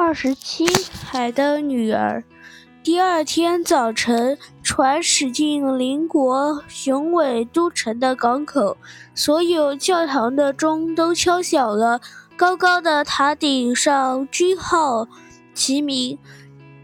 二十七海的女儿。第二天早晨，船驶进邻国雄伟都城的港口，所有教堂的钟都敲响了。高高的塔顶上，军号齐鸣，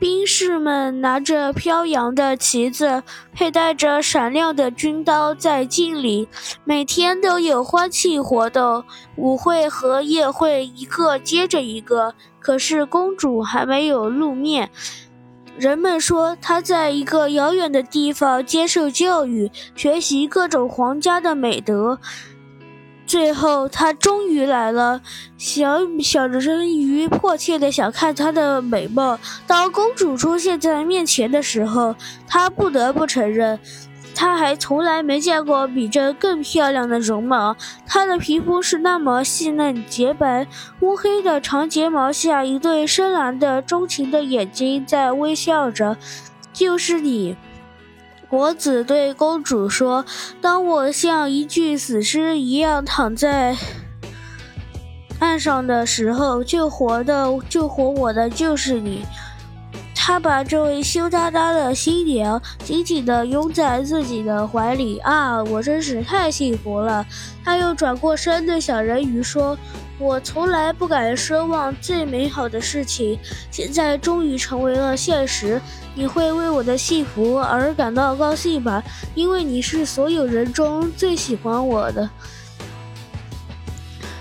兵士们拿着飘扬的旗子，佩戴着闪亮的军刀，在敬礼。每天都有欢庆活动，舞会和宴会一个接着一个。可是公主还没有露面，人们说她在一个遥远的地方接受教育，学习各种皇家的美德。最后，她终于来了。小小人鱼迫切地想看她的美貌。当公主出现在面前的时候，她不得不承认。他还从来没见过比这更漂亮的容貌。她的皮肤是那么细嫩洁白，乌黑的长睫毛下，一对深蓝的钟情的眼睛在微笑着。就是你，国子对公主说：“当我像一具死尸一样躺在岸上的时候，救活的救活我的就是你。”他把这位羞答答的新娘紧紧地拥在自己的怀里。啊，我真是太幸福了！他又转过身对小人鱼说：“我从来不敢奢望最美好的事情，现在终于成为了现实。你会为我的幸福而感到高兴吧？因为你是所有人中最喜欢我的。”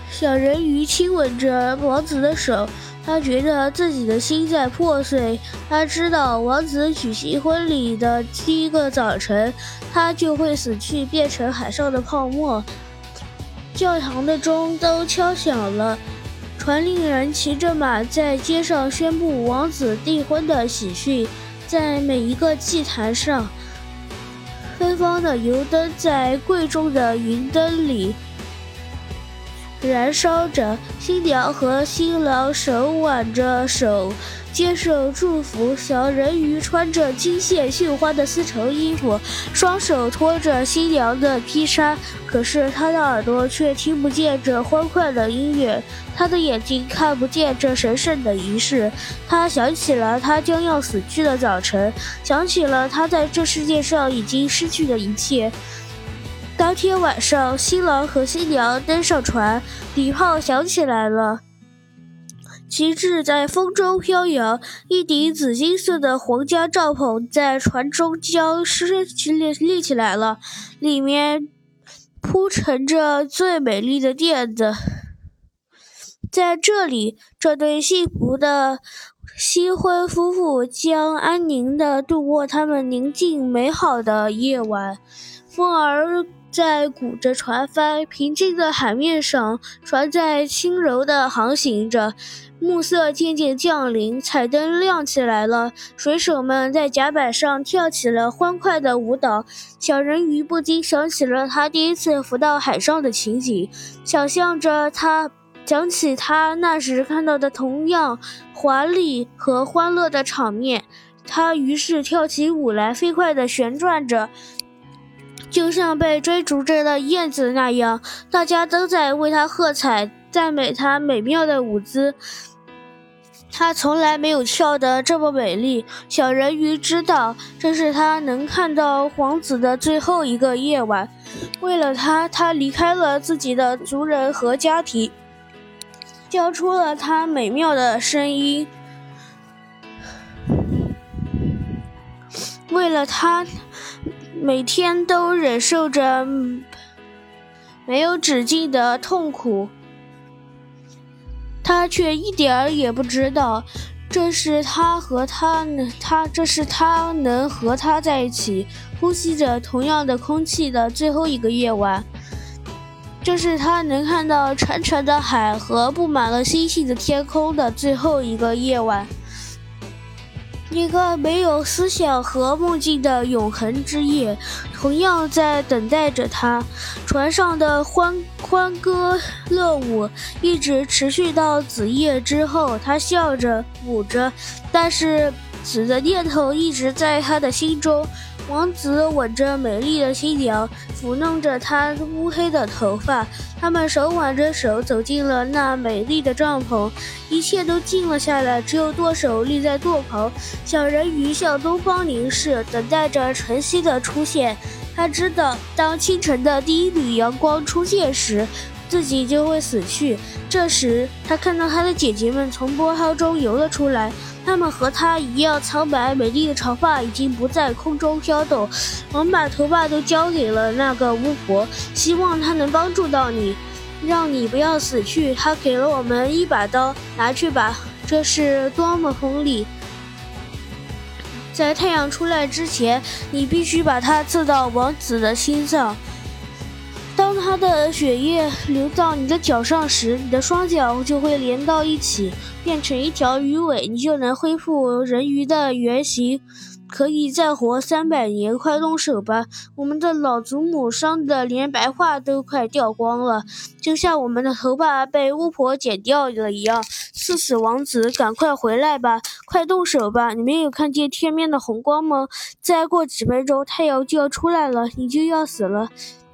小人鱼亲吻着王子的手。他觉得自己的心在破碎。他知道，王子举行婚礼的第一个早晨，他就会死去，变成海上的泡沫。教堂的钟都敲响了，传令人骑着马在街上宣布王子订婚的喜讯。在每一个祭坛上，芬芳的油灯在贵重的云灯里。燃烧着，新娘和新郎手挽着手，接受祝福。小人鱼穿着金线绣花的丝绸衣服，双手托着新娘的披纱。可是他的耳朵却听不见这欢快的音乐，他的眼睛看不见这神圣的仪式。他想起了他将要死去的早晨，想起了他在这世界上已经失去的一切。当天晚上，新郎和新娘登上船，礼炮响起来了，旗帜在风中飘扬，一顶紫金色的皇家帐篷在船中将升起立立起来了，里面铺陈着最美丽的垫子。在这里，这对幸福的新婚夫妇将安宁地度过他们宁静美好的夜晚。风儿。在鼓着船帆，平静的海面上，船在轻柔地航行着。暮色渐渐降临，彩灯亮起来了。水手们在甲板上跳起了欢快的舞蹈。小人鱼不禁想起了他第一次浮到海上的情景，想象着他，想起他那时看到的同样华丽和欢乐的场面。他于是跳起舞来，飞快地旋转着。就像被追逐着的燕子那样，大家都在为他喝彩，赞美他美妙的舞姿。他从来没有跳得这么美丽。小人鱼知道，这是他能看到王子的最后一个夜晚。为了他，他离开了自己的族人和家庭，交出了他美妙的声音。为了他。每天都忍受着没有止境的痛苦，他却一点儿也不知道，这是他和他，他这是他能和他在一起，呼吸着同样的空气的最后一个夜晚，这是他能看到沉沉的海和布满了星星的天空的最后一个夜晚。一个没有思想和梦境的永恒之夜，同样在等待着他。船上的欢欢歌乐舞一直持续到子夜之后。他笑着舞着，但是死的念头一直在他的心中。王子吻着美丽的新娘，抚弄着她乌黑的头发。他们手挽着手走进了那美丽的帐篷，一切都静了下来，只有舵手立在舵旁。小人鱼向东方凝视，等待着晨曦的出现。他知道，当清晨的第一缕阳光出现时，自己就会死去。这时，他看到他的姐姐们从波涛中游了出来，她们和他一样苍白，美丽的长发已经不在空中飘动。我们把头发都交给了那个巫婆，希望她能帮助到你，让你不要死去。她给了我们一把刀，拿去吧，这是多么锋利！在太阳出来之前，你必须把它刺到王子的心脏。当他的血液流到你的脚上时，你的双脚就会连到一起，变成一条鱼尾，你就能恢复人鱼的原形，可以再活三百年。快动手吧！我们的老祖母伤得连白发都快掉光了，就像我们的头发被巫婆剪掉了一样。刺死王子，赶快回来吧！快动手吧！你没有看见天边的红光吗？再过几分钟，太阳就要出来了，你就要死了。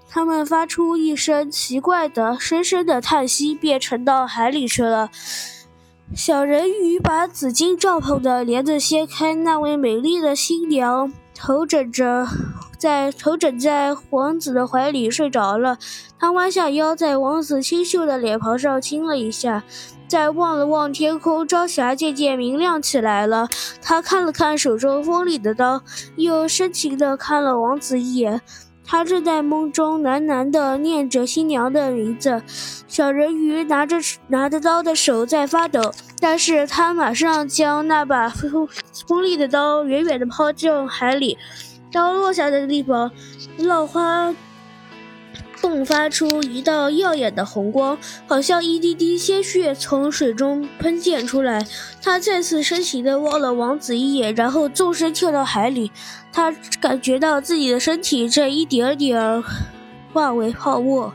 他们发出一声奇怪的、深深的叹息，便沉到海里去了。小人鱼把紫金帐篷的帘子掀开，那位美丽的新娘头枕着，在头枕在王子的怀里睡着了。她弯下腰，在王子清秀的脸庞上亲了一下，再望了望天空，朝霞渐渐明亮起来了。她看了看手中锋利的刀，又深情地看了王子一眼。他正在梦中喃喃地念着新娘的名字，小人鱼拿着拿着刀的手在发抖，但是他马上将那把锋锋利的刀远远地抛进海里，刀落下的地方，浪花。迸发出一道耀眼的红光，好像一滴滴鲜血从水中喷溅出来。他再次深情地望了王子一眼，然后纵身跳到海里。他感觉到自己的身体在一点点化为泡沫。